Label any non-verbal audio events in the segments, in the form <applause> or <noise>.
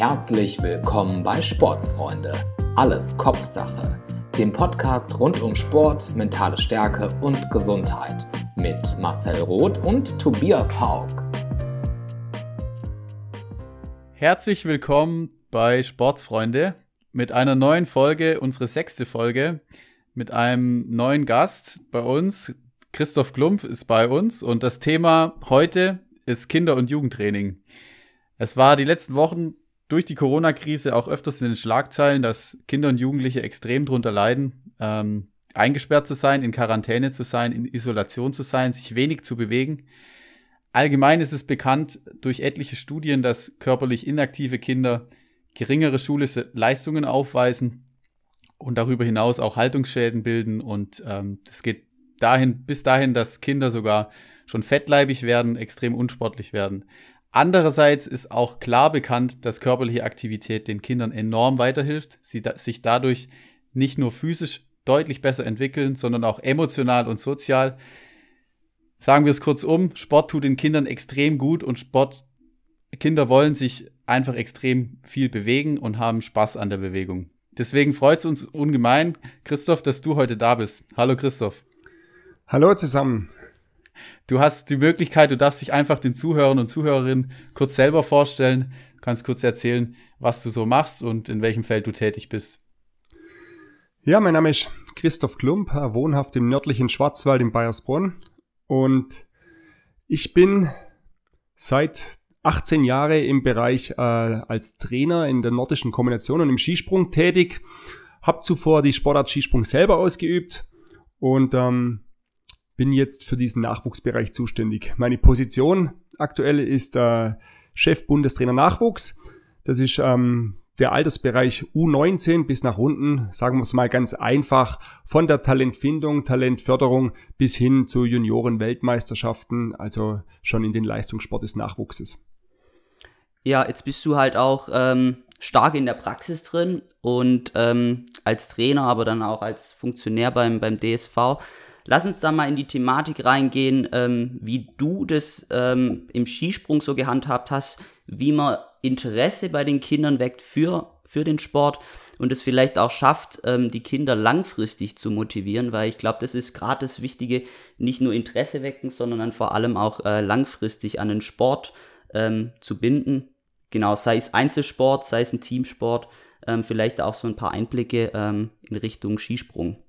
Herzlich willkommen bei Sportsfreunde. Alles Kopfsache. Dem Podcast rund um Sport, mentale Stärke und Gesundheit. Mit Marcel Roth und Tobias Haug. Herzlich willkommen bei Sportsfreunde mit einer neuen Folge, unsere sechste Folge, mit einem neuen Gast bei uns. Christoph Klumpf ist bei uns und das Thema heute ist Kinder- und Jugendtraining. Es war die letzten Wochen durch die Corona-Krise auch öfters in den Schlagzeilen, dass Kinder und Jugendliche extrem drunter leiden, ähm, eingesperrt zu sein, in Quarantäne zu sein, in Isolation zu sein, sich wenig zu bewegen. Allgemein ist es bekannt durch etliche Studien, dass körperlich inaktive Kinder geringere schulische Leistungen aufweisen und darüber hinaus auch Haltungsschäden bilden. Und ähm, geht dahin, bis dahin, dass Kinder sogar schon fettleibig werden, extrem unsportlich werden. Andererseits ist auch klar bekannt, dass körperliche Aktivität den Kindern enorm weiterhilft, sie da, sich dadurch nicht nur physisch deutlich besser entwickeln, sondern auch emotional und sozial. Sagen wir es kurz um, Sport tut den Kindern extrem gut und Sport, Kinder wollen sich einfach extrem viel bewegen und haben Spaß an der Bewegung. Deswegen freut es uns ungemein, Christoph, dass du heute da bist. Hallo Christoph. Hallo zusammen. Du hast die Möglichkeit, du darfst dich einfach den Zuhörern und Zuhörerinnen kurz selber vorstellen. Du kannst kurz erzählen, was du so machst und in welchem Feld du tätig bist. Ja, mein Name ist Christoph Klump, wohnhaft im nördlichen Schwarzwald in Bayersbronn. Und ich bin seit 18 Jahre im Bereich äh, als Trainer in der nordischen Kombination und im Skisprung tätig. Hab zuvor die Sportart Skisprung selber ausgeübt und ähm, bin jetzt für diesen Nachwuchsbereich zuständig. Meine Position aktuell ist äh, Chef Bundestrainer Nachwuchs. Das ist ähm, der Altersbereich U19 bis nach unten, sagen wir es mal ganz einfach, von der Talentfindung, Talentförderung bis hin zu Junioren-Weltmeisterschaften, also schon in den Leistungssport des Nachwuchses. Ja, jetzt bist du halt auch ähm, stark in der Praxis drin und ähm, als Trainer, aber dann auch als Funktionär beim, beim DSV. Lass uns da mal in die Thematik reingehen, ähm, wie du das ähm, im Skisprung so gehandhabt hast, wie man Interesse bei den Kindern weckt für, für den Sport und es vielleicht auch schafft, ähm, die Kinder langfristig zu motivieren, weil ich glaube, das ist gerade das Wichtige, nicht nur Interesse wecken, sondern dann vor allem auch äh, langfristig an den Sport ähm, zu binden. Genau, sei es Einzelsport, sei es ein Teamsport, ähm, vielleicht auch so ein paar Einblicke ähm, in Richtung Skisprung.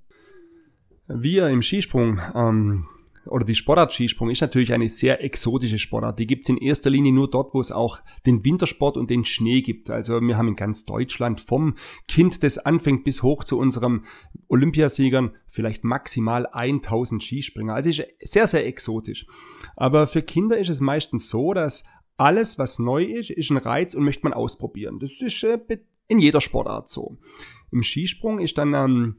Wir im Skisprung ähm, oder die Sportart Skisprung ist natürlich eine sehr exotische Sportart. Die gibt's in erster Linie nur dort, wo es auch den Wintersport und den Schnee gibt. Also wir haben in ganz Deutschland vom Kind, das anfängt, bis hoch zu unserem Olympiasiegern vielleicht maximal 1000 Skispringer. Also ist sehr, sehr exotisch. Aber für Kinder ist es meistens so, dass alles, was neu ist, ist ein Reiz und möchte man ausprobieren. Das ist äh, in jeder Sportart so. Im Skisprung ist dann ähm,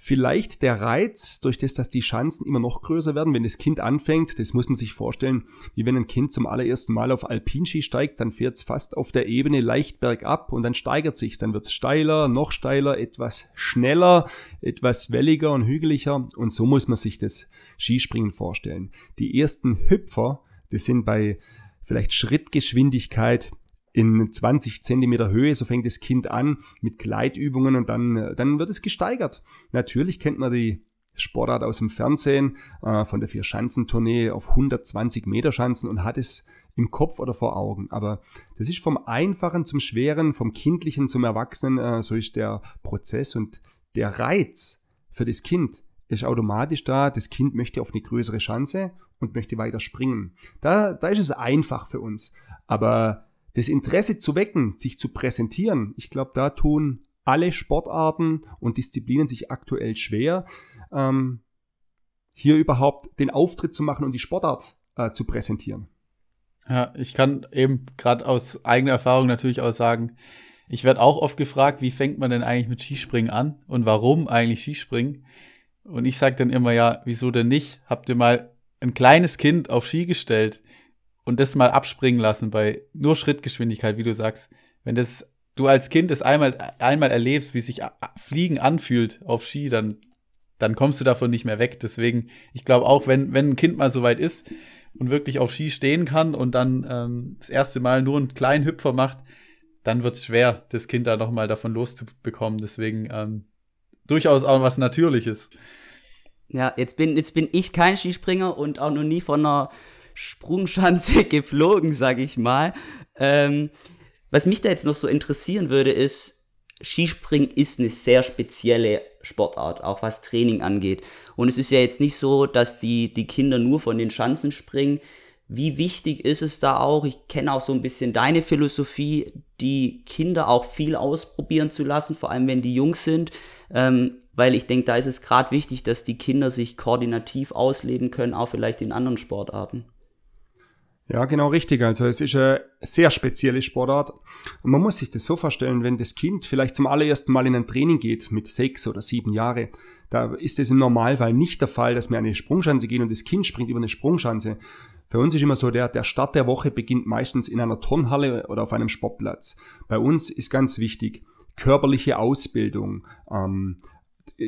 Vielleicht der Reiz, durch das, dass die Chancen immer noch größer werden, wenn das Kind anfängt, das muss man sich vorstellen, wie wenn ein Kind zum allerersten Mal auf Alpinski steigt, dann fährt es fast auf der Ebene leicht bergab und dann steigert sich, dann wird es steiler, noch steiler, etwas schneller, etwas welliger und hügeliger und so muss man sich das Skispringen vorstellen. Die ersten Hüpfer, das sind bei vielleicht Schrittgeschwindigkeit in 20 Zentimeter Höhe, so fängt das Kind an mit Gleitübungen und dann, dann wird es gesteigert. Natürlich kennt man die Sportart aus dem Fernsehen äh, von der Vier-Schanzentournee auf 120 Meter Schanzen und hat es im Kopf oder vor Augen. Aber das ist vom Einfachen zum Schweren, vom Kindlichen zum Erwachsenen, äh, so ist der Prozess und der Reiz für das Kind ist automatisch da. Das Kind möchte auf eine größere Chance und möchte weiter springen. Da, da ist es einfach für uns. Aber das Interesse zu wecken, sich zu präsentieren, ich glaube, da tun alle Sportarten und Disziplinen sich aktuell schwer, ähm, hier überhaupt den Auftritt zu machen und die Sportart äh, zu präsentieren. Ja, ich kann eben gerade aus eigener Erfahrung natürlich auch sagen, ich werde auch oft gefragt, wie fängt man denn eigentlich mit Skispringen an und warum eigentlich Skispringen? Und ich sage dann immer, ja, wieso denn nicht? Habt ihr mal ein kleines Kind auf Ski gestellt? Und das mal abspringen lassen bei nur Schrittgeschwindigkeit, wie du sagst. Wenn das du als Kind das einmal, einmal erlebst, wie sich Fliegen anfühlt auf Ski, dann, dann kommst du davon nicht mehr weg. Deswegen, ich glaube auch, wenn, wenn ein Kind mal so weit ist und wirklich auf Ski stehen kann und dann ähm, das erste Mal nur einen kleinen Hüpfer macht, dann wird es schwer, das Kind da nochmal davon loszubekommen. Deswegen ähm, durchaus auch was Natürliches. Ja, jetzt bin, jetzt bin ich kein Skispringer und auch noch nie von einer Sprungschanze <laughs> geflogen, sag ich mal. Ähm, was mich da jetzt noch so interessieren würde, ist, Skispringen ist eine sehr spezielle Sportart, auch was Training angeht. Und es ist ja jetzt nicht so, dass die, die Kinder nur von den Schanzen springen. Wie wichtig ist es da auch? Ich kenne auch so ein bisschen deine Philosophie, die Kinder auch viel ausprobieren zu lassen, vor allem wenn die jung sind. Ähm, weil ich denke, da ist es gerade wichtig, dass die Kinder sich koordinativ ausleben können, auch vielleicht in anderen Sportarten. Ja, genau richtig. Also es ist eine sehr spezielle Sportart. Und man muss sich das so vorstellen, wenn das Kind vielleicht zum allerersten Mal in ein Training geht mit sechs oder sieben Jahre, da ist es im Normalfall nicht der Fall, dass wir eine Sprungschanze gehen und das Kind springt über eine Sprungschanze. Für uns ist immer so, der, der Start der Woche beginnt meistens in einer Turnhalle oder auf einem Sportplatz. Bei uns ist ganz wichtig, körperliche Ausbildung, ähm,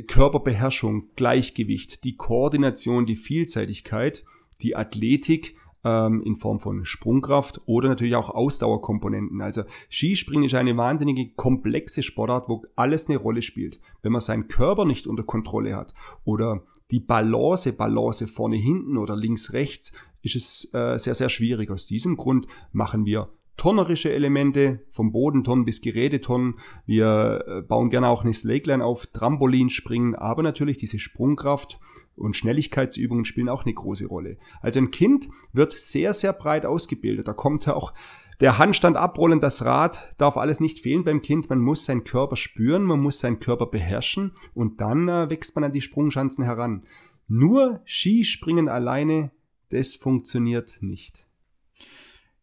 Körperbeherrschung, Gleichgewicht, die Koordination, die Vielseitigkeit, die Athletik, ähm, in Form von Sprungkraft oder natürlich auch Ausdauerkomponenten. Also Skispringen ist eine wahnsinnige komplexe Sportart, wo alles eine Rolle spielt. Wenn man seinen Körper nicht unter Kontrolle hat oder die Balance, Balance vorne, hinten oder links, rechts, ist es äh, sehr, sehr schwierig. Aus diesem Grund machen wir turnerische Elemente, vom Bodenturnen bis Geräteturnen. Wir äh, bauen gerne auch eine Slakeline auf, Trampolinspringen, aber natürlich diese Sprungkraft und Schnelligkeitsübungen spielen auch eine große Rolle. Also ein Kind wird sehr, sehr breit ausgebildet. Da kommt auch der Handstand abrollen, das Rad darf alles nicht fehlen beim Kind. Man muss seinen Körper spüren, man muss seinen Körper beherrschen und dann äh, wächst man an die Sprungschanzen heran. Nur Skispringen alleine, das funktioniert nicht.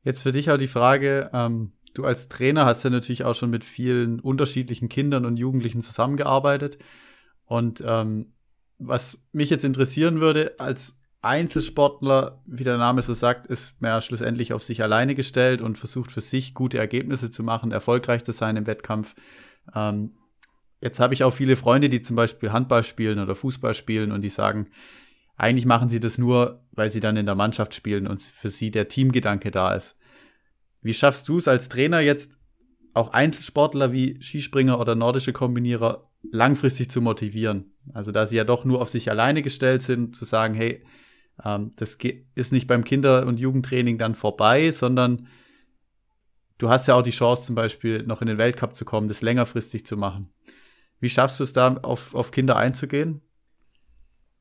Jetzt für dich auch die Frage, ähm, du als Trainer hast ja natürlich auch schon mit vielen unterschiedlichen Kindern und Jugendlichen zusammengearbeitet. Und ähm, was mich jetzt interessieren würde, als Einzelsportler, wie der Name so sagt, ist man ja schlussendlich auf sich alleine gestellt und versucht für sich gute Ergebnisse zu machen, erfolgreich zu sein im Wettkampf. Ähm, jetzt habe ich auch viele Freunde, die zum Beispiel Handball spielen oder Fußball spielen und die sagen, eigentlich machen sie das nur, weil sie dann in der Mannschaft spielen und für sie der Teamgedanke da ist. Wie schaffst du es als Trainer jetzt auch Einzelsportler wie Skispringer oder nordische Kombinierer langfristig zu motivieren? Also da sie ja doch nur auf sich alleine gestellt sind, zu sagen, hey, ähm, das ist nicht beim Kinder- und Jugendtraining dann vorbei, sondern du hast ja auch die Chance, zum Beispiel noch in den Weltcup zu kommen, das längerfristig zu machen. Wie schaffst du es da, auf, auf Kinder einzugehen?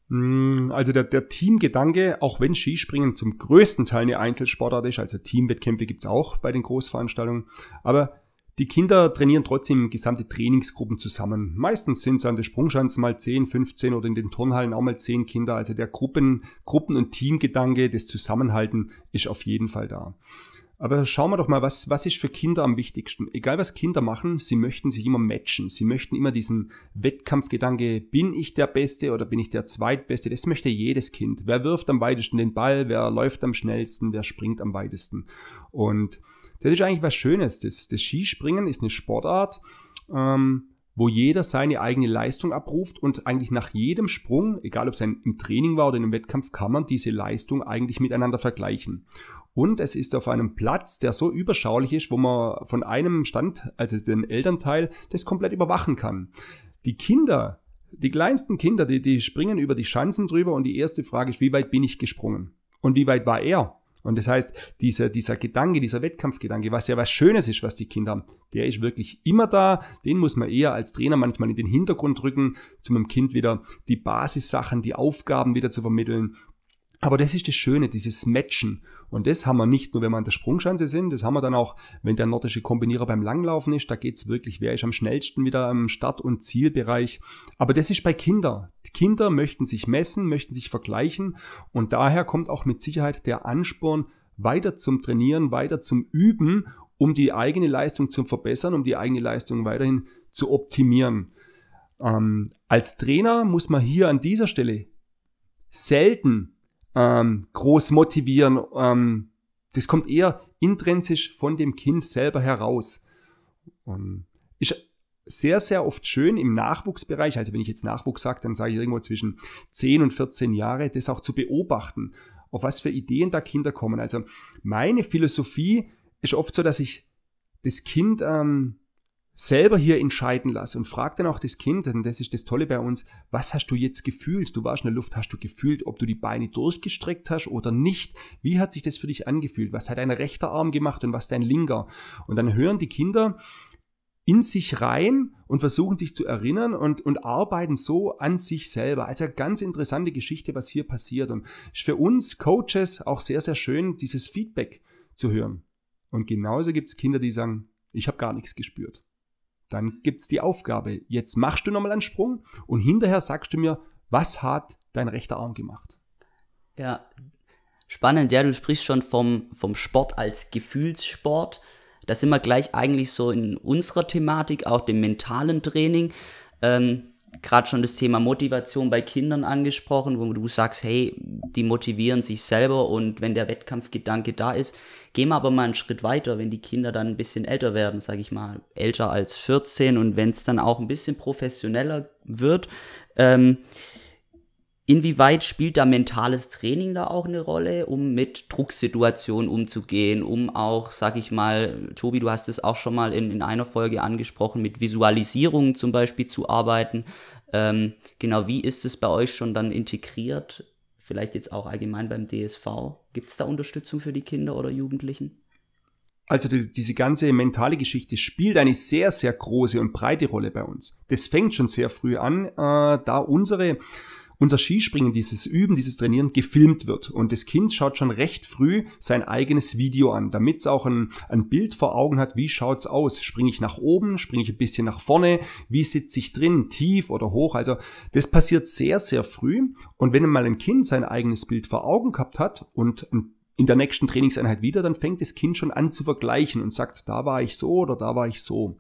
Mm, also der, der Teamgedanke, auch wenn Skispringen zum größten Teil eine Einzelsportart ist, also Teamwettkämpfe gibt's auch bei den Großveranstaltungen, aber die Kinder trainieren trotzdem gesamte Trainingsgruppen zusammen. Meistens sind es an den Sprungschanzen mal 10, 15 oder in den Turnhallen auch mal 10 Kinder. Also der Gruppen, Gruppen- und Teamgedanke, das Zusammenhalten ist auf jeden Fall da. Aber schauen wir doch mal, was, was ist für Kinder am wichtigsten? Egal was Kinder machen, sie möchten sich immer matchen. Sie möchten immer diesen Wettkampfgedanke, bin ich der Beste oder bin ich der Zweitbeste? Das möchte jedes Kind. Wer wirft am weitesten den Ball? Wer läuft am schnellsten? Wer springt am weitesten? Und das ist eigentlich was Schönes. Das, das Skispringen ist eine Sportart, ähm, wo jeder seine eigene Leistung abruft und eigentlich nach jedem Sprung, egal ob es ein, im Training war oder einem Wettkampf, kann man diese Leistung eigentlich miteinander vergleichen. Und es ist auf einem Platz, der so überschaulich ist, wo man von einem Stand, also den Elternteil, das komplett überwachen kann. Die Kinder, die kleinsten Kinder, die, die springen über die Schanzen drüber und die erste Frage ist, wie weit bin ich gesprungen? Und wie weit war er? Und das heißt, dieser, dieser Gedanke, dieser Wettkampfgedanke, was ja was Schönes ist, was die Kinder haben, der ist wirklich immer da. Den muss man eher als Trainer manchmal in den Hintergrund rücken, zu einem Kind wieder die Basissachen, die Aufgaben wieder zu vermitteln. Aber das ist das Schöne, dieses Matchen. Und das haben wir nicht nur, wenn wir an der Sprungschanze sind, das haben wir dann auch, wenn der nordische Kombinierer beim Langlaufen ist. Da geht's wirklich, wer ist am schnellsten wieder am Start- und Zielbereich. Aber das ist bei Kindern. Kinder möchten sich messen, möchten sich vergleichen. Und daher kommt auch mit Sicherheit der Ansporn, weiter zum Trainieren, weiter zum Üben, um die eigene Leistung zu verbessern, um die eigene Leistung weiterhin zu optimieren. Ähm, als Trainer muss man hier an dieser Stelle selten ähm, groß motivieren. Ähm, das kommt eher intrinsisch von dem Kind selber heraus. Und ist sehr, sehr oft schön im Nachwuchsbereich, also wenn ich jetzt Nachwuchs sage, dann sage ich irgendwo zwischen 10 und 14 Jahre, das auch zu beobachten, auf was für Ideen da Kinder kommen. Also meine Philosophie ist oft so, dass ich das Kind ähm, selber hier entscheiden lasse und frag dann auch das Kind, und das ist das Tolle bei uns, was hast du jetzt gefühlt? Du warst in der Luft, hast du gefühlt, ob du die Beine durchgestreckt hast oder nicht? Wie hat sich das für dich angefühlt? Was hat dein rechter Arm gemacht und was dein linker? Und dann hören die Kinder in sich rein und versuchen sich zu erinnern und, und arbeiten so an sich selber. Also ganz interessante Geschichte, was hier passiert. Und ist für uns Coaches auch sehr, sehr schön, dieses Feedback zu hören. Und genauso gibt es Kinder, die sagen, ich habe gar nichts gespürt. Dann gibt es die Aufgabe, jetzt machst du nochmal einen Sprung und hinterher sagst du mir, was hat dein rechter Arm gemacht? Ja, spannend, ja, du sprichst schon vom, vom Sport als Gefühlssport. Da sind wir gleich eigentlich so in unserer Thematik, auch dem mentalen Training. Ähm, gerade schon das Thema Motivation bei Kindern angesprochen, wo du sagst, hey, die motivieren sich selber und wenn der Wettkampfgedanke da ist, gehen wir aber mal einen Schritt weiter, wenn die Kinder dann ein bisschen älter werden, sage ich mal, älter als 14 und wenn es dann auch ein bisschen professioneller wird, ähm, Inwieweit spielt da mentales Training da auch eine Rolle, um mit Drucksituationen umzugehen, um auch, sag ich mal, Tobi, du hast es auch schon mal in, in einer Folge angesprochen, mit Visualisierungen zum Beispiel zu arbeiten. Ähm, genau, wie ist es bei euch schon dann integriert? Vielleicht jetzt auch allgemein beim DSV. Gibt es da Unterstützung für die Kinder oder Jugendlichen? Also die, diese ganze mentale Geschichte spielt eine sehr, sehr große und breite Rolle bei uns. Das fängt schon sehr früh an, äh, da unsere unser Skispringen, dieses Üben, dieses Trainieren gefilmt wird. Und das Kind schaut schon recht früh sein eigenes Video an, damit es auch ein, ein Bild vor Augen hat, wie schaut's aus? Springe ich nach oben, springe ich ein bisschen nach vorne, wie sitze ich drin, tief oder hoch? Also das passiert sehr, sehr früh. Und wenn mal ein Kind sein eigenes Bild vor Augen gehabt hat und in der nächsten Trainingseinheit wieder, dann fängt das Kind schon an zu vergleichen und sagt, da war ich so oder da war ich so.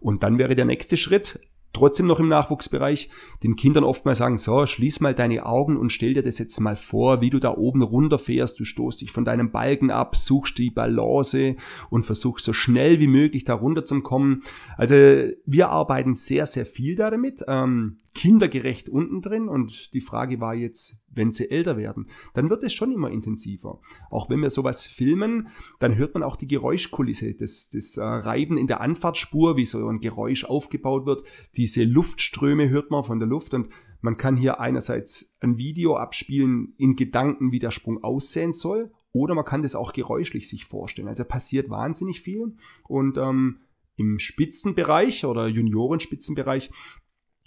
Und dann wäre der nächste Schritt, trotzdem noch im Nachwuchsbereich den Kindern oft mal sagen, so, schließ mal deine Augen und stell dir das jetzt mal vor, wie du da oben runterfährst, du stoßt dich von deinem Balken ab, suchst die Balance und versuchst so schnell wie möglich da runterzukommen. Also wir arbeiten sehr, sehr viel damit, ähm, kindergerecht unten drin und die Frage war jetzt, wenn sie älter werden, dann wird es schon immer intensiver. Auch wenn wir sowas filmen, dann hört man auch die Geräuschkulisse, das, das äh, Reiben in der Anfahrtsspur, wie so ein Geräusch aufgebaut wird. Diese Luftströme hört man von der Luft und man kann hier einerseits ein Video abspielen in Gedanken, wie der Sprung aussehen soll, oder man kann das auch geräuschlich sich vorstellen. Also passiert wahnsinnig viel und ähm, im Spitzenbereich oder Juniorenspitzenbereich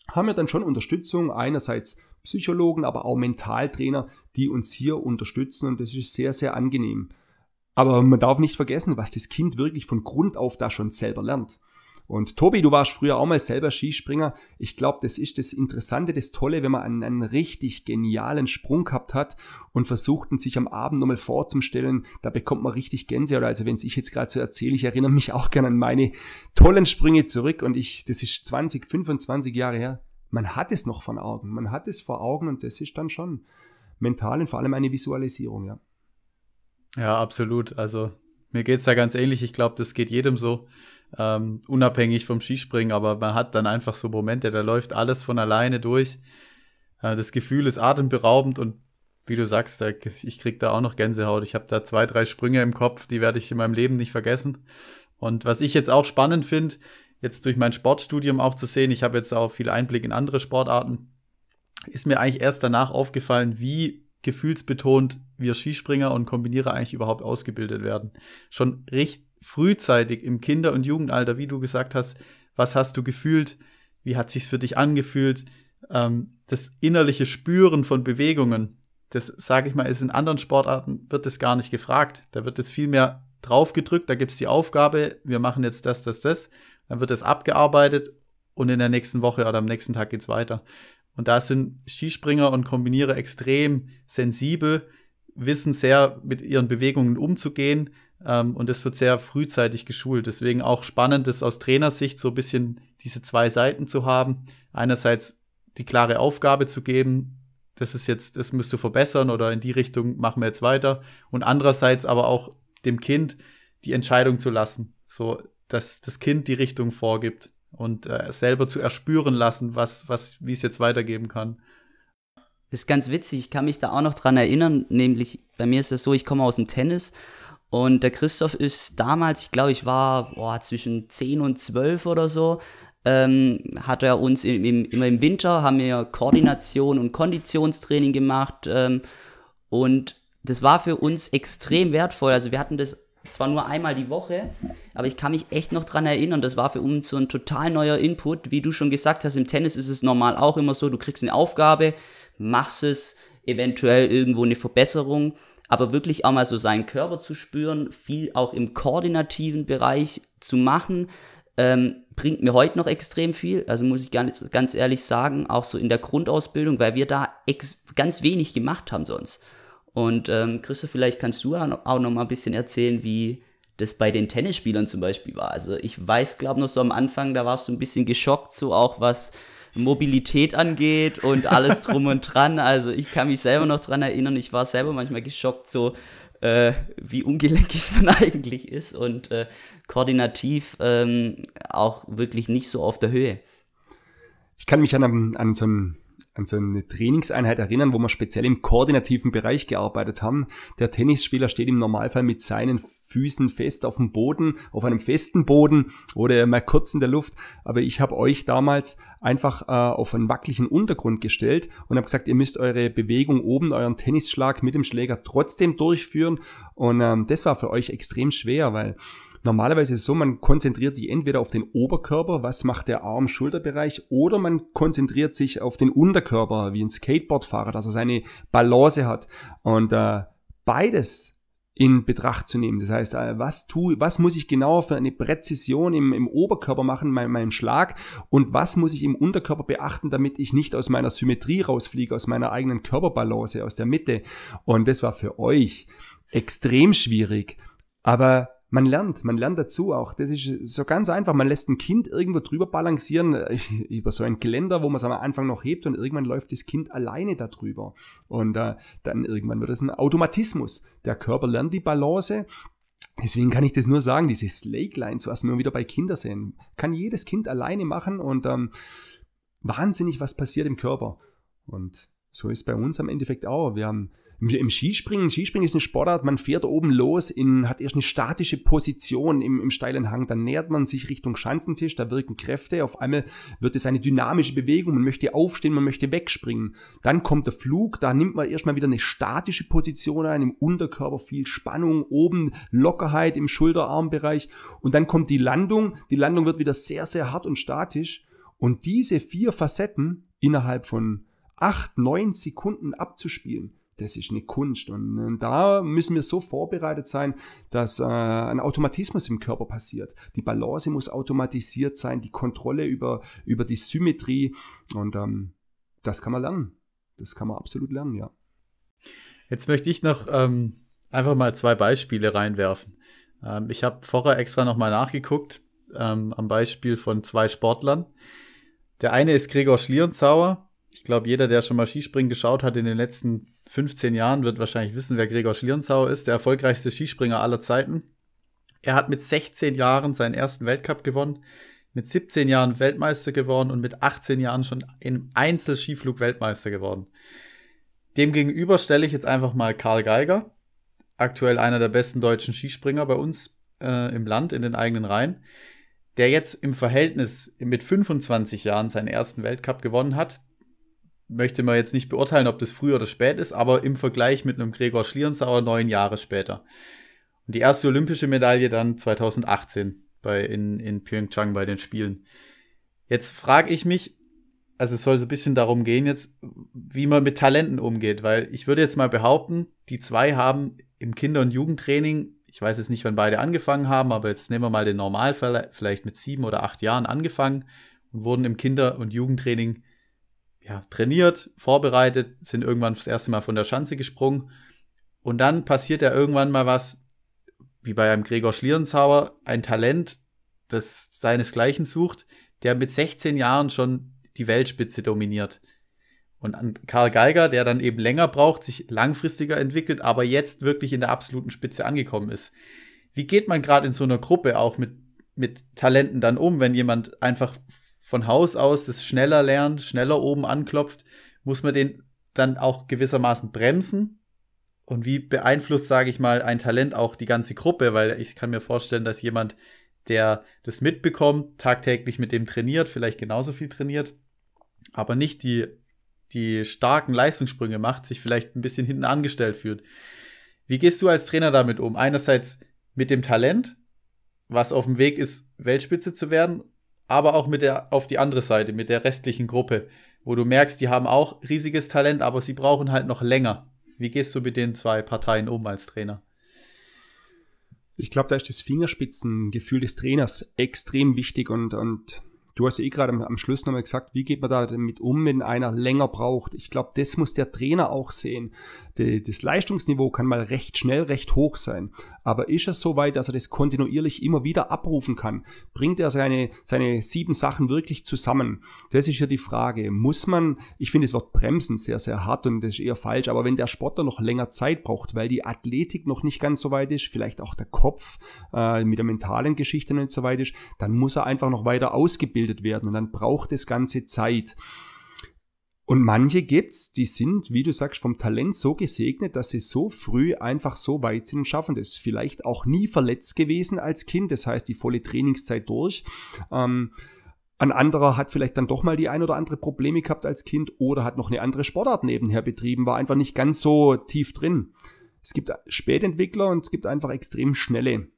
haben wir dann schon Unterstützung einerseits Psychologen, aber auch Mentaltrainer, die uns hier unterstützen und das ist sehr, sehr angenehm. Aber man darf nicht vergessen, was das Kind wirklich von Grund auf da schon selber lernt. Und Tobi, du warst früher auch mal selber Skispringer. Ich glaube, das ist das Interessante, das Tolle, wenn man einen, einen, richtig genialen Sprung gehabt hat und versucht, ihn sich am Abend nochmal vorzustellen. Da bekommt man richtig Gänsehaut. Also wenn ich jetzt gerade so erzähle, ich erinnere mich auch gerne an meine tollen Sprünge zurück und ich, das ist 20, 25 Jahre her man hat es noch vor Augen. Man hat es vor Augen und das ist dann schon mental und vor allem eine Visualisierung, ja. Ja, absolut. Also mir geht es da ganz ähnlich. Ich glaube, das geht jedem so, ähm, unabhängig vom Skispringen, aber man hat dann einfach so Momente, da läuft alles von alleine durch. Äh, das Gefühl ist atemberaubend und wie du sagst, da, ich krieg da auch noch Gänsehaut. Ich habe da zwei, drei Sprünge im Kopf, die werde ich in meinem Leben nicht vergessen. Und was ich jetzt auch spannend finde, jetzt durch mein Sportstudium auch zu sehen, ich habe jetzt auch viel Einblick in andere Sportarten, ist mir eigentlich erst danach aufgefallen, wie gefühlsbetont wir Skispringer und Kombinierer eigentlich überhaupt ausgebildet werden. Schon recht frühzeitig im Kinder- und Jugendalter, wie du gesagt hast, was hast du gefühlt, wie hat sich's für dich angefühlt, ähm, das innerliche Spüren von Bewegungen, das sage ich mal, ist in anderen Sportarten wird das gar nicht gefragt. Da wird es viel mehr draufgedrückt, da gibt's die Aufgabe, wir machen jetzt das, das, das dann wird es abgearbeitet und in der nächsten Woche oder am nächsten Tag geht's weiter. Und da sind Skispringer und Kombinierer extrem sensibel, wissen sehr mit ihren Bewegungen umzugehen ähm, und es wird sehr frühzeitig geschult. Deswegen auch spannend, das aus Trainersicht so ein bisschen diese zwei Seiten zu haben. Einerseits die klare Aufgabe zu geben, das ist jetzt, das müsst du verbessern oder in die Richtung machen wir jetzt weiter. Und andererseits aber auch dem Kind die Entscheidung zu lassen. So, dass das Kind die Richtung vorgibt und äh, selber zu erspüren lassen, was, was, wie es jetzt weitergeben kann. Das ist ganz witzig, ich kann mich da auch noch dran erinnern, nämlich bei mir ist es so, ich komme aus dem Tennis Und der Christoph ist damals, ich glaube, ich war boah, zwischen 10 und 12 oder so, ähm, hat er uns im, im, immer im Winter, haben wir Koordination und Konditionstraining gemacht. Ähm, und das war für uns extrem wertvoll. Also wir hatten das zwar nur einmal die Woche, aber ich kann mich echt noch dran erinnern, das war für uns so ein total neuer Input. Wie du schon gesagt hast, im Tennis ist es normal auch immer so, du kriegst eine Aufgabe, machst es, eventuell irgendwo eine Verbesserung, aber wirklich auch mal so seinen Körper zu spüren, viel auch im koordinativen Bereich zu machen, ähm, bringt mir heute noch extrem viel. Also muss ich ganz, ganz ehrlich sagen, auch so in der Grundausbildung, weil wir da ganz wenig gemacht haben sonst. Und ähm, Christoph, vielleicht kannst du auch noch mal ein bisschen erzählen, wie das bei den Tennisspielern zum Beispiel war. Also ich weiß, glaube noch so am Anfang, da warst du ein bisschen geschockt, so auch was Mobilität angeht und alles <laughs> drum und dran. Also ich kann mich selber noch dran erinnern, ich war selber manchmal geschockt, so äh, wie ungelenkig <laughs> man eigentlich ist und äh, koordinativ ähm, auch wirklich nicht so auf der Höhe. Ich kann mich an, an so ein an so eine Trainingseinheit erinnern, wo wir speziell im koordinativen Bereich gearbeitet haben. Der Tennisspieler steht im Normalfall mit seinen Füßen fest auf dem Boden, auf einem festen Boden oder mal kurz in der Luft. Aber ich habe euch damals einfach äh, auf einen wackeligen Untergrund gestellt und habe gesagt, ihr müsst eure Bewegung oben, euren Tennisschlag mit dem Schläger trotzdem durchführen. Und ähm, das war für euch extrem schwer, weil Normalerweise ist es so, man konzentriert sich entweder auf den Oberkörper, was macht der Arm-Schulterbereich, oder man konzentriert sich auf den Unterkörper, wie ein Skateboardfahrer, dass er seine Balance hat. Und äh, beides in Betracht zu nehmen. Das heißt, äh, was tu, was muss ich genau für eine Präzision im, im Oberkörper machen, mein, meinen Schlag und was muss ich im Unterkörper beachten, damit ich nicht aus meiner Symmetrie rausfliege, aus meiner eigenen Körperbalance, aus der Mitte. Und das war für euch extrem schwierig. Aber man lernt, man lernt dazu auch. Das ist so ganz einfach. Man lässt ein Kind irgendwo drüber balancieren, äh, <laughs> über so ein Geländer, wo man es am Anfang noch hebt und irgendwann läuft das Kind alleine darüber. Und äh, dann irgendwann wird es ein Automatismus. Der Körper lernt die Balance. Deswegen kann ich das nur sagen, diese Slake-Lines, was wir wieder bei Kindern sehen, kann jedes Kind alleine machen und ähm, wahnsinnig was passiert im Körper. Und so ist bei uns am Endeffekt auch. Wir haben im Skispringen, Skispringen ist eine Sportart, man fährt oben los, in, hat erst eine statische Position im, im steilen Hang, dann nähert man sich Richtung Schanzentisch, da wirken Kräfte, auf einmal wird es eine dynamische Bewegung, man möchte aufstehen, man möchte wegspringen. Dann kommt der Flug, da nimmt man erstmal wieder eine statische Position ein, im Unterkörper viel Spannung, oben Lockerheit im Schulterarmbereich. Und dann kommt die Landung, die Landung wird wieder sehr, sehr hart und statisch. Und diese vier Facetten innerhalb von acht, neun Sekunden abzuspielen, das ist eine Kunst. Und da müssen wir so vorbereitet sein, dass äh, ein Automatismus im Körper passiert. Die Balance muss automatisiert sein, die Kontrolle über, über die Symmetrie. Und ähm, das kann man lernen. Das kann man absolut lernen, ja. Jetzt möchte ich noch ähm, einfach mal zwei Beispiele reinwerfen. Ähm, ich habe vorher extra nochmal nachgeguckt, ähm, am Beispiel von zwei Sportlern. Der eine ist Gregor Schlierenzauer. Ich glaube, jeder, der schon mal Skispringen geschaut hat in den letzten 15 Jahren wird wahrscheinlich wissen, wer Gregor Schlierenzauer ist, der erfolgreichste Skispringer aller Zeiten. Er hat mit 16 Jahren seinen ersten Weltcup gewonnen, mit 17 Jahren Weltmeister geworden und mit 18 Jahren schon im Einzelskiflug Weltmeister geworden. Demgegenüber stelle ich jetzt einfach mal Karl Geiger, aktuell einer der besten deutschen Skispringer bei uns äh, im Land, in den eigenen Reihen, der jetzt im Verhältnis mit 25 Jahren seinen ersten Weltcup gewonnen hat, möchte man jetzt nicht beurteilen, ob das früh oder spät ist, aber im Vergleich mit einem Gregor Schlierenzauer neun Jahre später. Und die erste olympische Medaille dann 2018 bei, in, in Pyeongchang bei den Spielen. Jetzt frage ich mich, also es soll so ein bisschen darum gehen jetzt, wie man mit Talenten umgeht, weil ich würde jetzt mal behaupten, die zwei haben im Kinder- und Jugendtraining, ich weiß jetzt nicht, wann beide angefangen haben, aber jetzt nehmen wir mal den Normalfall, vielleicht mit sieben oder acht Jahren angefangen und wurden im Kinder- und Jugendtraining ja, trainiert, vorbereitet, sind irgendwann das erste Mal von der Schanze gesprungen. Und dann passiert ja irgendwann mal was, wie bei einem Gregor Schlierenzauer, ein Talent, das seinesgleichen sucht, der mit 16 Jahren schon die Weltspitze dominiert. Und an Karl Geiger, der dann eben länger braucht, sich langfristiger entwickelt, aber jetzt wirklich in der absoluten Spitze angekommen ist. Wie geht man gerade in so einer Gruppe auch mit, mit Talenten dann um, wenn jemand einfach von Haus aus das schneller lernt, schneller oben anklopft, muss man den dann auch gewissermaßen bremsen? Und wie beeinflusst, sage ich mal, ein Talent auch die ganze Gruppe? Weil ich kann mir vorstellen, dass jemand, der das mitbekommt, tagtäglich mit dem trainiert, vielleicht genauso viel trainiert, aber nicht die, die starken Leistungssprünge macht, sich vielleicht ein bisschen hinten angestellt fühlt. Wie gehst du als Trainer damit um? Einerseits mit dem Talent, was auf dem Weg ist, Weltspitze zu werden, aber auch mit der, auf die andere Seite, mit der restlichen Gruppe, wo du merkst, die haben auch riesiges Talent, aber sie brauchen halt noch länger. Wie gehst du mit den zwei Parteien um als Trainer? Ich glaube, da ist das Fingerspitzengefühl des Trainers extrem wichtig und, und Du hast ja eh gerade am Schluss nochmal gesagt, wie geht man da damit um, wenn einer länger braucht. Ich glaube, das muss der Trainer auch sehen. das Leistungsniveau kann mal recht schnell, recht hoch sein. Aber ist es so weit, dass er das kontinuierlich immer wieder abrufen kann? Bringt er seine, seine sieben Sachen wirklich zusammen? Das ist ja die Frage. Muss man, ich finde das Wort bremsen sehr, sehr hart und das ist eher falsch, aber wenn der Sportler noch länger Zeit braucht, weil die Athletik noch nicht ganz so weit ist, vielleicht auch der Kopf äh, mit der mentalen Geschichte nicht so weit ist, dann muss er einfach noch weiter ausgebildet werden und dann braucht das Ganze Zeit. Und manche gibt's, die sind, wie du sagst, vom Talent so gesegnet, dass sie so früh einfach so weit sind und schaffen das. Vielleicht auch nie verletzt gewesen als Kind, das heißt die volle Trainingszeit durch. Ähm, ein anderer hat vielleicht dann doch mal die ein oder andere Probleme gehabt als Kind oder hat noch eine andere Sportart nebenher betrieben, war einfach nicht ganz so tief drin. Es gibt Spätentwickler und es gibt einfach extrem schnelle.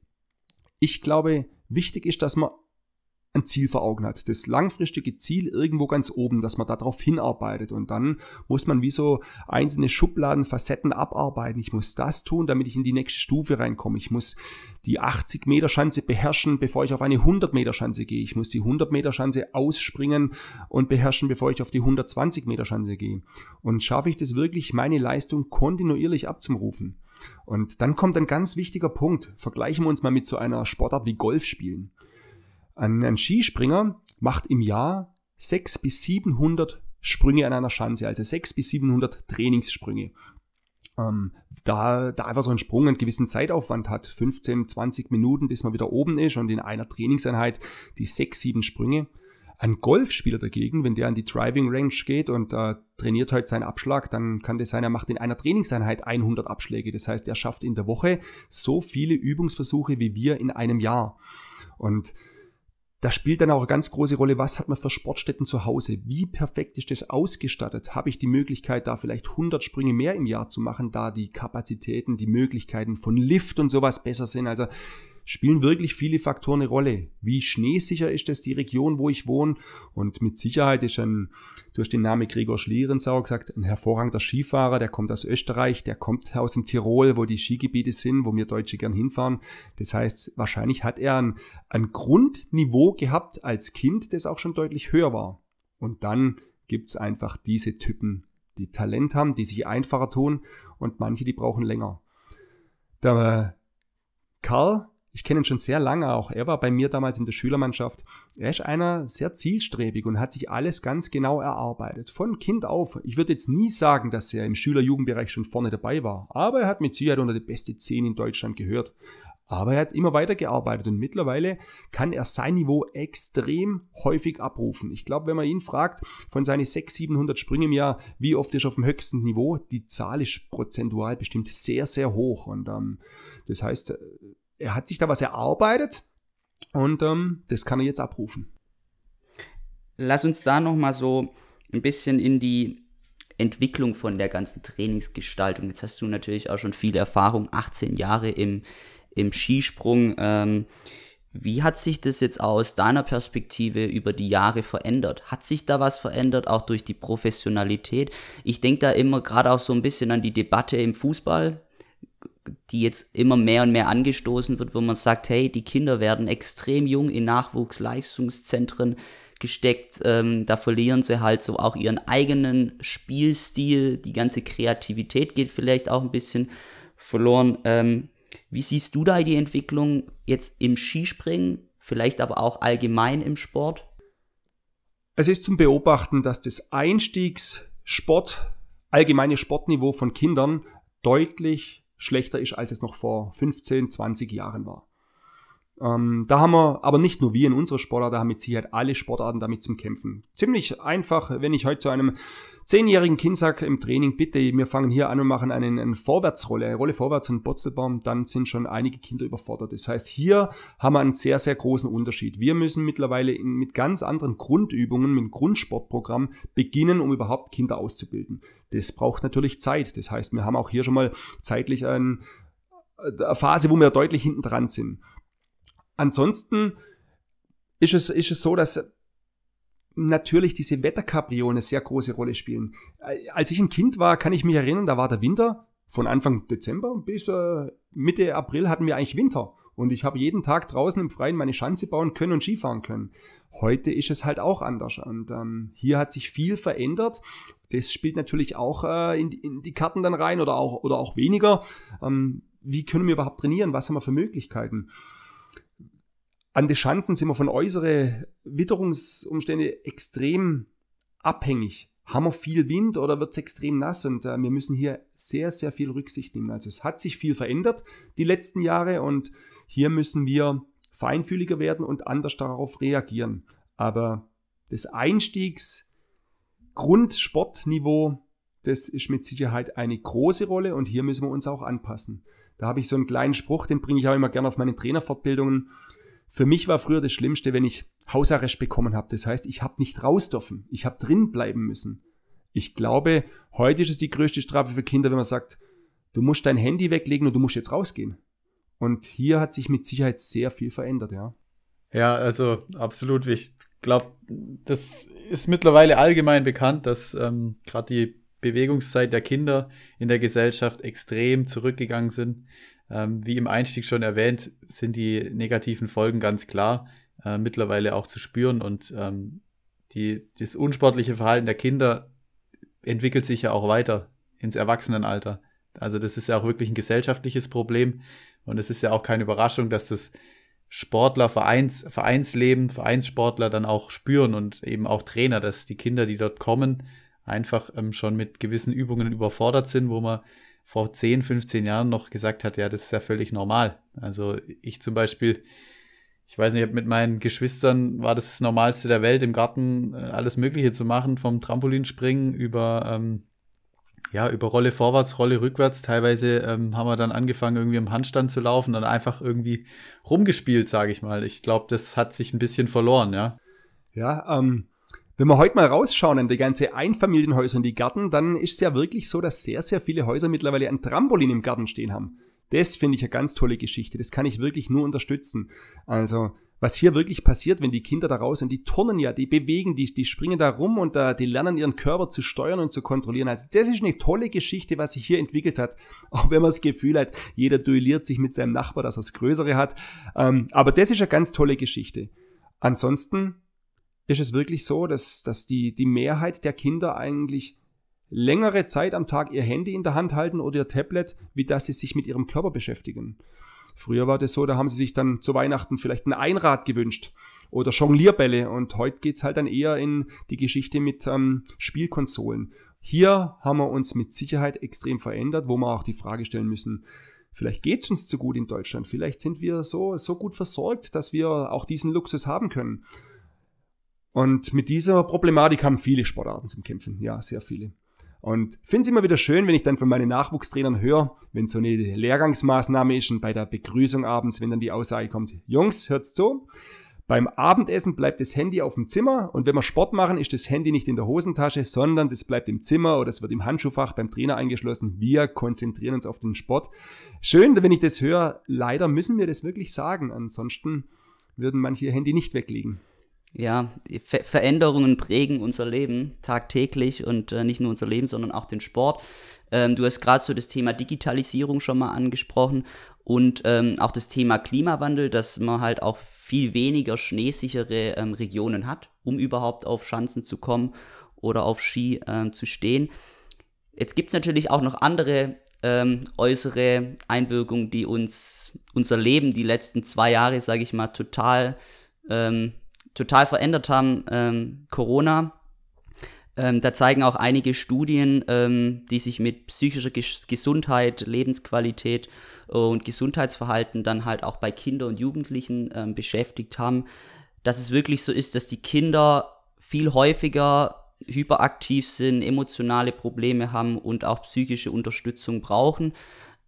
Ich glaube, wichtig ist, dass man ein Ziel vor Augen hat. Das langfristige Ziel irgendwo ganz oben, dass man darauf hinarbeitet. Und dann muss man wie so einzelne Schubladen, Facetten abarbeiten. Ich muss das tun, damit ich in die nächste Stufe reinkomme. Ich muss die 80 Meter Schanze beherrschen, bevor ich auf eine 100 Meter Schanze gehe. Ich muss die 100 Meter Schanze ausspringen und beherrschen, bevor ich auf die 120 Meter Schanze gehe. Und schaffe ich das wirklich, meine Leistung kontinuierlich abzurufen? Und dann kommt ein ganz wichtiger Punkt. Vergleichen wir uns mal mit so einer Sportart wie Golf spielen. Ein, ein Skispringer macht im Jahr 600 bis 700 Sprünge an einer Schanze, also 600 bis 700 Trainingssprünge. Ähm, da, da einfach so ein Sprung einen gewissen Zeitaufwand hat, 15, 20 Minuten, bis man wieder oben ist und in einer Trainingseinheit die 6, 7 Sprünge. Ein Golfspieler dagegen, wenn der an die Driving Range geht und äh, trainiert halt seinen Abschlag, dann kann das sein, er macht in einer Trainingseinheit 100 Abschläge. Das heißt, er schafft in der Woche so viele Übungsversuche wie wir in einem Jahr. Und da spielt dann auch eine ganz große Rolle, was hat man für Sportstätten zu Hause? Wie perfekt ist das ausgestattet? Habe ich die Möglichkeit, da vielleicht 100 Sprünge mehr im Jahr zu machen, da die Kapazitäten, die Möglichkeiten von Lift und sowas besser sind? Also spielen wirklich viele Faktoren eine Rolle. Wie schneesicher ist es die Region, wo ich wohne? Und mit Sicherheit ist ein, durch den Namen Gregor Schlierenzauer gesagt, ein hervorragender Skifahrer, der kommt aus Österreich, der kommt aus dem Tirol, wo die Skigebiete sind, wo wir Deutsche gern hinfahren. Das heißt, wahrscheinlich hat er ein, ein Grundniveau gehabt als Kind, das auch schon deutlich höher war. Und dann gibt's einfach diese Typen, die Talent haben, die sich einfacher tun und manche, die brauchen länger. Der Karl ich kenne ihn schon sehr lange auch. Er war bei mir damals in der Schülermannschaft. Er ist einer sehr zielstrebig und hat sich alles ganz genau erarbeitet. Von Kind auf. Ich würde jetzt nie sagen, dass er im Schüler-Jugendbereich schon vorne dabei war. Aber er hat mit Sicherheit unter die beste 10 in Deutschland gehört. Aber er hat immer weiter gearbeitet und mittlerweile kann er sein Niveau extrem häufig abrufen. Ich glaube, wenn man ihn fragt, von seinen 600, 700 Sprüngen im Jahr, wie oft ist er auf dem höchsten Niveau, die Zahl ist prozentual bestimmt sehr, sehr hoch. Und ähm, das heißt, er hat sich da was erarbeitet und ähm, das kann er jetzt abrufen. Lass uns da nochmal so ein bisschen in die Entwicklung von der ganzen Trainingsgestaltung. Jetzt hast du natürlich auch schon viel Erfahrung, 18 Jahre im, im Skisprung. Ähm, wie hat sich das jetzt aus deiner Perspektive über die Jahre verändert? Hat sich da was verändert, auch durch die Professionalität? Ich denke da immer gerade auch so ein bisschen an die Debatte im Fußball die jetzt immer mehr und mehr angestoßen wird, wo man sagt, hey, die Kinder werden extrem jung in Nachwuchsleistungszentren gesteckt, ähm, da verlieren sie halt so auch ihren eigenen Spielstil, die ganze Kreativität geht vielleicht auch ein bisschen verloren. Ähm, wie siehst du da die Entwicklung jetzt im Skispringen, vielleicht aber auch allgemein im Sport? Es ist zum Beobachten, dass das Einstiegssport, allgemeine Sportniveau von Kindern deutlich schlechter ist, als es noch vor 15, 20 Jahren war. Ähm, da haben wir, aber nicht nur wir in unserer Sportart, da haben mit Sicherheit alle Sportarten damit zum Kämpfen. Ziemlich einfach, wenn ich heute zu einem zehnjährigen Kind sage im Training, bitte, wir fangen hier an und machen einen, eine Vorwärtsrolle, eine Rolle vorwärts, einen Botzelbaum, dann sind schon einige Kinder überfordert. Das heißt, hier haben wir einen sehr, sehr großen Unterschied. Wir müssen mittlerweile in, mit ganz anderen Grundübungen, mit dem Grundsportprogramm beginnen, um überhaupt Kinder auszubilden. Das braucht natürlich Zeit. Das heißt, wir haben auch hier schon mal zeitlich ein, eine Phase, wo wir deutlich hinten dran sind. Ansonsten ist es, ist es so, dass natürlich diese Wetterkapriolen eine sehr große Rolle spielen. Als ich ein Kind war, kann ich mich erinnern, da war der Winter von Anfang Dezember bis äh, Mitte April hatten wir eigentlich Winter. Und ich habe jeden Tag draußen im Freien meine Schanze bauen können und Skifahren können. Heute ist es halt auch anders. Und ähm, hier hat sich viel verändert. Das spielt natürlich auch äh, in, die, in, die Karten dann rein oder auch, oder auch weniger. Ähm, wie können wir überhaupt trainieren? Was haben wir für Möglichkeiten? An den Schanzen sind wir von äußeren Witterungsumständen extrem abhängig. Haben wir viel Wind oder wird es extrem nass? Und äh, wir müssen hier sehr, sehr viel Rücksicht nehmen. Also es hat sich viel verändert die letzten Jahre und hier müssen wir feinfühliger werden und anders darauf reagieren. Aber das Einstiegsgrundsportniveau, das ist mit Sicherheit eine große Rolle und hier müssen wir uns auch anpassen. Da habe ich so einen kleinen Spruch, den bringe ich auch immer gerne auf meine Trainerfortbildungen. Für mich war früher das Schlimmste, wenn ich Hausarrest bekommen habe. Das heißt, ich habe nicht raus dürfen. Ich habe drin bleiben müssen. Ich glaube, heute ist es die größte Strafe für Kinder, wenn man sagt, du musst dein Handy weglegen und du musst jetzt rausgehen. Und hier hat sich mit Sicherheit sehr viel verändert, ja. Ja, also absolut. Ich glaube, das ist mittlerweile allgemein bekannt, dass ähm, gerade die Bewegungszeit der Kinder in der Gesellschaft extrem zurückgegangen sind. Ähm, wie im Einstieg schon erwähnt, sind die negativen Folgen ganz klar äh, mittlerweile auch zu spüren und ähm, die, das unsportliche Verhalten der Kinder entwickelt sich ja auch weiter ins Erwachsenenalter. Also das ist ja auch wirklich ein gesellschaftliches Problem und es ist ja auch keine Überraschung, dass das Sportler, Vereins, Vereinsleben, Vereinssportler dann auch spüren und eben auch Trainer, dass die Kinder, die dort kommen, einfach ähm, schon mit gewissen Übungen überfordert sind, wo man vor 10, 15 Jahren noch gesagt hat, ja, das ist ja völlig normal. Also ich zum Beispiel, ich weiß nicht, mit meinen Geschwistern war das das Normalste der Welt, im Garten äh, alles Mögliche zu machen, vom Trampolinspringen über, ähm, ja, über Rolle vorwärts, Rolle rückwärts. Teilweise ähm, haben wir dann angefangen, irgendwie im Handstand zu laufen und einfach irgendwie rumgespielt, sage ich mal. Ich glaube, das hat sich ein bisschen verloren, ja. Ja, ähm, wenn wir heute mal rausschauen in die ganze Einfamilienhäuser und die Garten, dann ist es ja wirklich so, dass sehr, sehr viele Häuser mittlerweile ein Trampolin im Garten stehen haben. Das finde ich eine ganz tolle Geschichte. Das kann ich wirklich nur unterstützen. Also, was hier wirklich passiert, wenn die Kinder da raus und die turnen ja, die bewegen, die, die springen da rum und da, die lernen ihren Körper zu steuern und zu kontrollieren. Also das ist eine tolle Geschichte, was sich hier entwickelt hat. <laughs> Auch wenn man das Gefühl hat, jeder duelliert sich mit seinem Nachbar, dass er das Größere hat. Ähm, aber das ist eine ganz tolle Geschichte. Ansonsten ist es wirklich so, dass, dass die, die Mehrheit der Kinder eigentlich längere Zeit am Tag ihr Handy in der Hand halten oder ihr Tablet, wie dass sie sich mit ihrem Körper beschäftigen. Früher war das so, da haben sie sich dann zu Weihnachten vielleicht ein Einrad gewünscht oder Jonglierbälle und heute geht's halt dann eher in die Geschichte mit ähm, Spielkonsolen. Hier haben wir uns mit Sicherheit extrem verändert, wo wir auch die Frage stellen müssen, vielleicht geht's uns zu gut in Deutschland, vielleicht sind wir so, so gut versorgt, dass wir auch diesen Luxus haben können. Und mit dieser Problematik haben viele Sportarten zum Kämpfen. Ja, sehr viele. Und finde es immer wieder schön, wenn ich dann von meinen Nachwuchstrainern höre, wenn so eine Lehrgangsmaßnahme ist und bei der Begrüßung abends, wenn dann die Aussage kommt, Jungs, hört's zu, beim Abendessen bleibt das Handy auf dem Zimmer und wenn wir Sport machen, ist das Handy nicht in der Hosentasche, sondern das bleibt im Zimmer oder es wird im Handschuhfach beim Trainer eingeschlossen. Wir konzentrieren uns auf den Sport. Schön, wenn ich das höre. Leider müssen wir das wirklich sagen. Ansonsten würden manche Handy nicht weglegen. Ja, Ver Veränderungen prägen unser Leben tagtäglich und äh, nicht nur unser Leben, sondern auch den Sport. Ähm, du hast gerade so das Thema Digitalisierung schon mal angesprochen und ähm, auch das Thema Klimawandel, dass man halt auch viel weniger schneesichere ähm, Regionen hat, um überhaupt auf Schanzen zu kommen oder auf Ski ähm, zu stehen. Jetzt gibt es natürlich auch noch andere ähm, äußere Einwirkungen, die uns unser Leben die letzten zwei Jahre, sage ich mal, total ähm, total verändert haben. Ähm, Corona, Ähm, da zeigen auch einige Studien, ähm, die sich mit psychischer Ges Gesundheit, Lebensqualität und Gesundheitsverhalten dann halt auch bei Kindern und Jugendlichen ähm, beschäftigt haben, dass es wirklich so ist, dass die Kinder viel häufiger hyperaktiv sind, emotionale Probleme haben und auch psychische Unterstützung brauchen.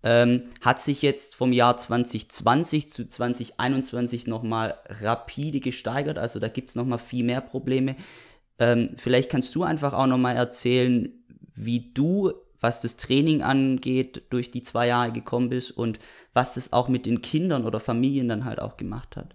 Ähm, hat sich jetzt vom Jahr 2020 zu 2021 nochmal rapide gesteigert. Also da gibt es nochmal viel mehr Probleme. Ähm, vielleicht kannst du einfach auch nochmal erzählen, wie du, was das Training angeht, durch die zwei Jahre gekommen bist und was das auch mit den Kindern oder Familien dann halt auch gemacht hat.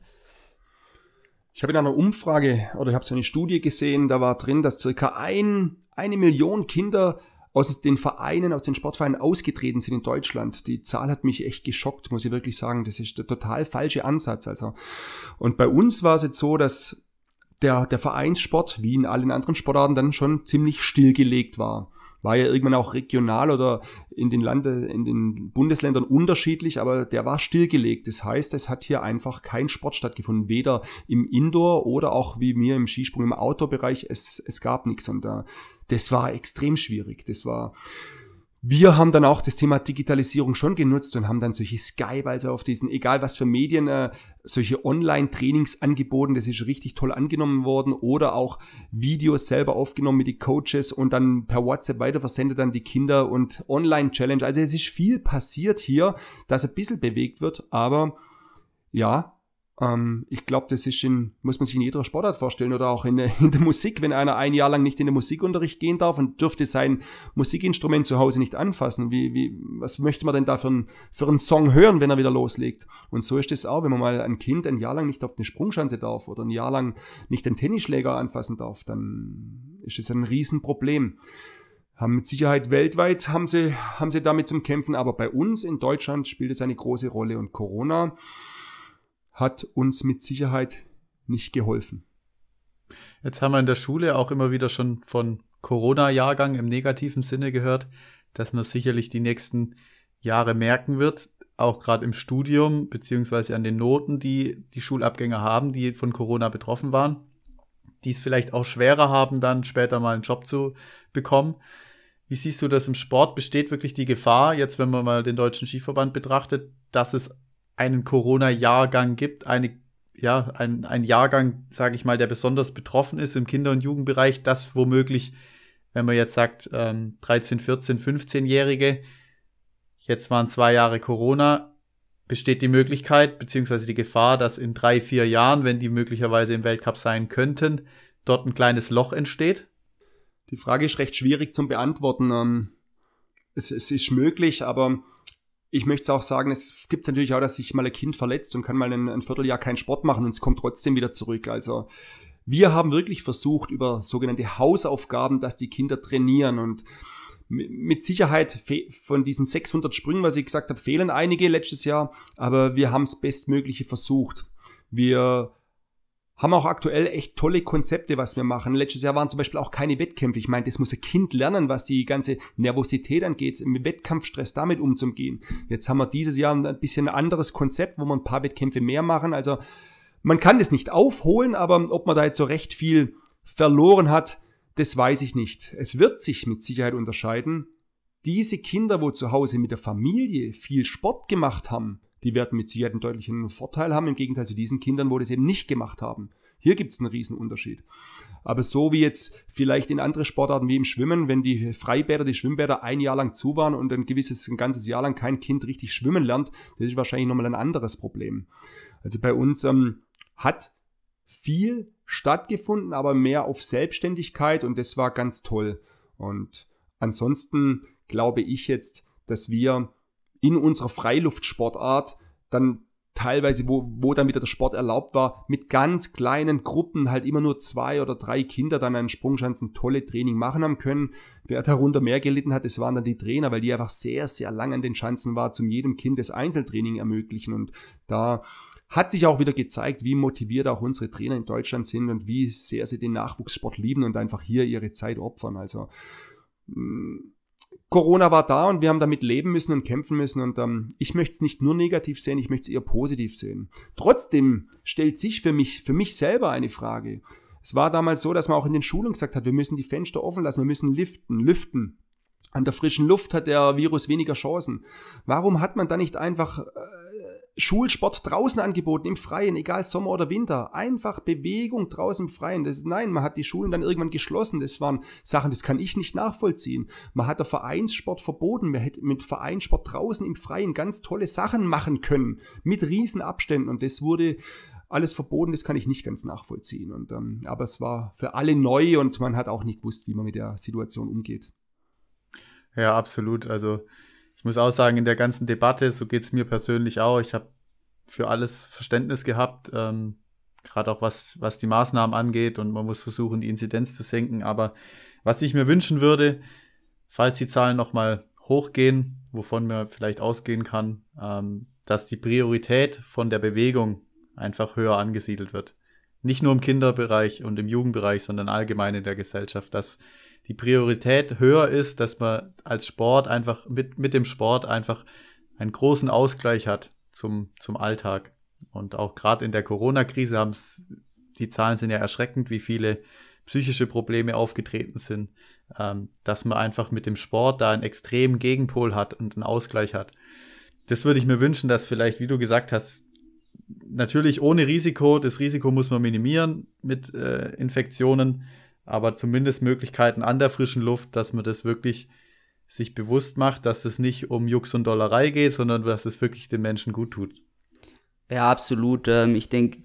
Ich habe in einer Umfrage oder ich habe so eine Studie gesehen, da war drin, dass circa ein, eine Million Kinder aus den Vereinen, aus den Sportvereinen ausgetreten sind in Deutschland. Die Zahl hat mich echt geschockt, muss ich wirklich sagen. Das ist der total falsche Ansatz. Also. Und bei uns war es jetzt so, dass der, der Vereinssport, wie in allen anderen Sportarten, dann schon ziemlich stillgelegt war. War ja irgendwann auch regional oder in den Lande, in den Bundesländern unterschiedlich, aber der war stillgelegt. Das heißt, es hat hier einfach kein Sport stattgefunden, weder im Indoor oder auch wie mir im Skisprung im Outdoor-Bereich. Es, es gab nichts und da, das war extrem schwierig. Das war, wir haben dann auch das Thema Digitalisierung schon genutzt und haben dann solche Skype, also auf diesen, egal was für Medien, äh, solche Online-Trainings angeboten. Das ist richtig toll angenommen worden. Oder auch Videos selber aufgenommen mit den Coaches und dann per WhatsApp weiterversendet an die Kinder und Online-Challenge. Also es ist viel passiert hier, dass ein bisschen bewegt wird, aber ja, ähm, ich glaube, das ist in, muss man sich in jeder Sportart vorstellen oder auch in, <laughs> in, der Musik, wenn einer ein Jahr lang nicht in den Musikunterricht gehen darf und dürfte sein Musikinstrument zu Hause nicht anfassen. Wie, wie, was möchte man denn da für, ein, für einen Song hören, wenn er wieder loslegt? Und so ist es auch, wenn man mal ein Kind ein Jahr lang nicht auf eine Sprungschanze darf oder ein Jahr lang nicht den Tennisschläger anfassen darf, dann ist es ein Riesenproblem haben mit Sicherheit weltweit haben sie, haben sie damit zum Kämpfen, aber bei uns in Deutschland spielt es eine große Rolle und Corona hat uns mit Sicherheit nicht geholfen. Jetzt haben wir in der Schule auch immer wieder schon von Corona-Jahrgang im negativen Sinne gehört, dass man sicherlich die nächsten Jahre merken wird, auch gerade im Studium beziehungsweise an den Noten, die die Schulabgänger haben, die von Corona betroffen waren, die es vielleicht auch schwerer haben, dann später mal einen Job zu bekommen. Wie siehst du das im Sport? Besteht wirklich die Gefahr, jetzt wenn man mal den deutschen Skiverband betrachtet, dass es einen Corona-Jahrgang gibt, eine, ja, ein, ein Jahrgang, sage ich mal, der besonders betroffen ist im Kinder- und Jugendbereich, das womöglich, wenn man jetzt sagt, ähm, 13, 14, 15-Jährige, jetzt waren zwei Jahre Corona, besteht die Möglichkeit beziehungsweise die Gefahr, dass in drei, vier Jahren, wenn die möglicherweise im Weltcup sein könnten, dort ein kleines Loch entsteht? Die Frage ist recht schwierig zum Beantworten. Ähm, es, es ist möglich, aber ich möchte auch sagen, es gibt natürlich auch, dass sich mal ein Kind verletzt und kann mal ein, ein Vierteljahr keinen Sport machen und es kommt trotzdem wieder zurück. Also wir haben wirklich versucht über sogenannte Hausaufgaben, dass die Kinder trainieren und mit Sicherheit von diesen 600 Sprüngen, was ich gesagt habe, fehlen einige letztes Jahr, aber wir haben es bestmögliche versucht. Wir haben auch aktuell echt tolle Konzepte, was wir machen. Letztes Jahr waren zum Beispiel auch keine Wettkämpfe. Ich meine, das muss ein Kind lernen, was die ganze Nervosität angeht, mit Wettkampfstress damit umzugehen. Jetzt haben wir dieses Jahr ein bisschen ein anderes Konzept, wo wir ein paar Wettkämpfe mehr machen. Also man kann das nicht aufholen, aber ob man da jetzt so recht viel verloren hat, das weiß ich nicht. Es wird sich mit Sicherheit unterscheiden. Diese Kinder, wo zu Hause mit der Familie viel Sport gemacht haben, die werden mit Sicherheit einen deutlichen Vorteil haben, im Gegenteil zu diesen Kindern, wo das eben nicht gemacht haben. Hier gibt es einen Riesenunterschied. Aber so wie jetzt vielleicht in andere Sportarten wie im Schwimmen, wenn die Freibäder, die Schwimmbäder ein Jahr lang zu waren und ein gewisses, ein ganzes Jahr lang kein Kind richtig schwimmen lernt, das ist wahrscheinlich nochmal ein anderes Problem. Also bei uns ähm, hat viel stattgefunden, aber mehr auf Selbstständigkeit und das war ganz toll. Und ansonsten glaube ich jetzt, dass wir in unserer Freiluftsportart dann teilweise, wo, wo dann wieder der Sport erlaubt war, mit ganz kleinen Gruppen halt immer nur zwei oder drei Kinder dann einen Sprungschanzen tolle Training machen haben können. Wer darunter mehr gelitten hat, das waren dann die Trainer, weil die einfach sehr, sehr lang an den Schanzen war, zum jedem Kind das Einzeltraining ermöglichen und da hat sich auch wieder gezeigt, wie motiviert auch unsere Trainer in Deutschland sind und wie sehr sie den Nachwuchssport lieben und einfach hier ihre Zeit opfern. Also mh, Corona war da und wir haben damit leben müssen und kämpfen müssen. Und ähm, ich möchte es nicht nur negativ sehen, ich möchte es eher positiv sehen. Trotzdem stellt sich für mich, für mich selber eine Frage. Es war damals so, dass man auch in den Schulen gesagt hat, wir müssen die Fenster offen lassen, wir müssen liften, lüften. An der frischen Luft hat der Virus weniger Chancen. Warum hat man da nicht einfach äh, Schulsport draußen angeboten, im Freien, egal Sommer oder Winter. Einfach Bewegung draußen im Freien. Das ist, nein, man hat die Schulen dann irgendwann geschlossen. Das waren Sachen, das kann ich nicht nachvollziehen. Man hat der Vereinssport verboten. Man hätte mit Vereinssport draußen im Freien ganz tolle Sachen machen können. Mit Riesenabständen. Und das wurde alles verboten, das kann ich nicht ganz nachvollziehen. Und, ähm, aber es war für alle neu und man hat auch nicht gewusst, wie man mit der Situation umgeht. Ja, absolut. Also ich muss auch sagen, in der ganzen Debatte, so geht es mir persönlich auch, ich habe für alles Verständnis gehabt, ähm, gerade auch was, was die Maßnahmen angeht und man muss versuchen, die Inzidenz zu senken. Aber was ich mir wünschen würde, falls die Zahlen nochmal hochgehen, wovon man vielleicht ausgehen kann, ähm, dass die Priorität von der Bewegung einfach höher angesiedelt wird. Nicht nur im Kinderbereich und im Jugendbereich, sondern allgemein in der Gesellschaft, dass die Priorität höher ist, dass man als Sport einfach mit, mit dem Sport einfach einen großen Ausgleich hat zum, zum Alltag. Und auch gerade in der Corona-Krise haben es, die Zahlen sind ja erschreckend, wie viele psychische Probleme aufgetreten sind, ähm, dass man einfach mit dem Sport da einen extremen Gegenpol hat und einen Ausgleich hat. Das würde ich mir wünschen, dass vielleicht, wie du gesagt hast, natürlich ohne Risiko, das Risiko muss man minimieren mit äh, Infektionen, aber zumindest Möglichkeiten an der frischen Luft, dass man das wirklich sich bewusst macht, dass es nicht um Jux und Dollerei geht, sondern dass es wirklich den Menschen gut tut. Ja, absolut. Ähm, ich denke,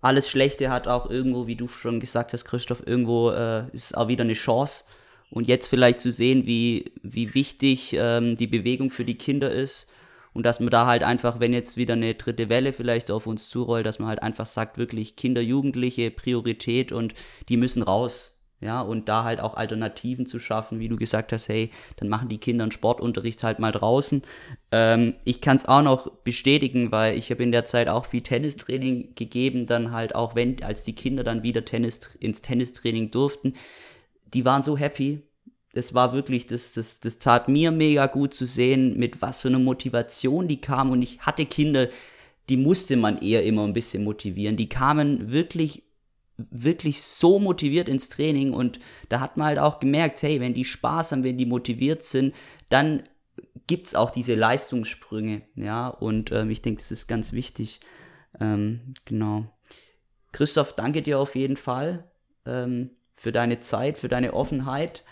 alles Schlechte hat auch irgendwo, wie du schon gesagt hast, Christoph, irgendwo äh, ist auch wieder eine Chance. Und jetzt vielleicht zu sehen, wie, wie wichtig ähm, die Bewegung für die Kinder ist. Und dass man da halt einfach, wenn jetzt wieder eine dritte Welle vielleicht auf uns zurollt, dass man halt einfach sagt, wirklich Kinder, Jugendliche, Priorität und die müssen raus ja, und da halt auch Alternativen zu schaffen, wie du gesagt hast, hey, dann machen die Kinder einen Sportunterricht halt mal draußen. Ähm, ich kann es auch noch bestätigen, weil ich habe in der Zeit auch viel Tennistraining gegeben, dann halt auch wenn, als die Kinder dann wieder Tennis, ins Tennistraining durften, die waren so happy. Das war wirklich, das, das, das tat mir mega gut zu sehen, mit was für einer Motivation die kamen. Und ich hatte Kinder, die musste man eher immer ein bisschen motivieren. Die kamen wirklich wirklich so motiviert ins Training und da hat man halt auch gemerkt, hey, wenn die Spaß haben, wenn die motiviert sind, dann gibt es auch diese Leistungssprünge, ja, und ähm, ich denke, das ist ganz wichtig. Ähm, genau. Christoph, danke dir auf jeden Fall ähm, für deine Zeit, für deine Offenheit.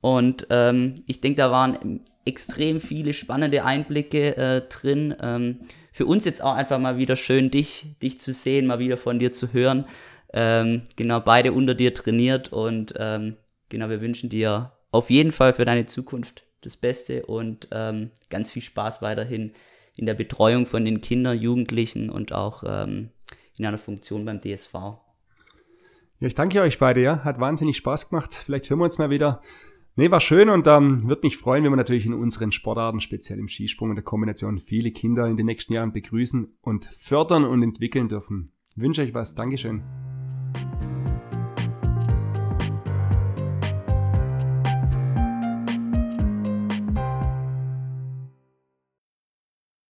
Und ähm, ich denke, da waren extrem viele spannende Einblicke äh, drin. Ähm, für uns jetzt auch einfach mal wieder schön, dich, dich zu sehen, mal wieder von dir zu hören. Ähm, genau, beide unter dir trainiert und ähm, genau, wir wünschen dir auf jeden Fall für deine Zukunft das Beste und ähm, ganz viel Spaß weiterhin in der Betreuung von den Kindern, Jugendlichen und auch ähm, in einer Funktion beim DSV. Ja, ich danke euch beide, ja. Hat wahnsinnig Spaß gemacht. Vielleicht hören wir uns mal wieder. Nee, war schön und ähm, würde mich freuen, wenn wir natürlich in unseren Sportarten, speziell im Skisprung und der Kombination, viele Kinder in den nächsten Jahren begrüßen und fördern und entwickeln dürfen. Ich wünsche euch was. Dankeschön. you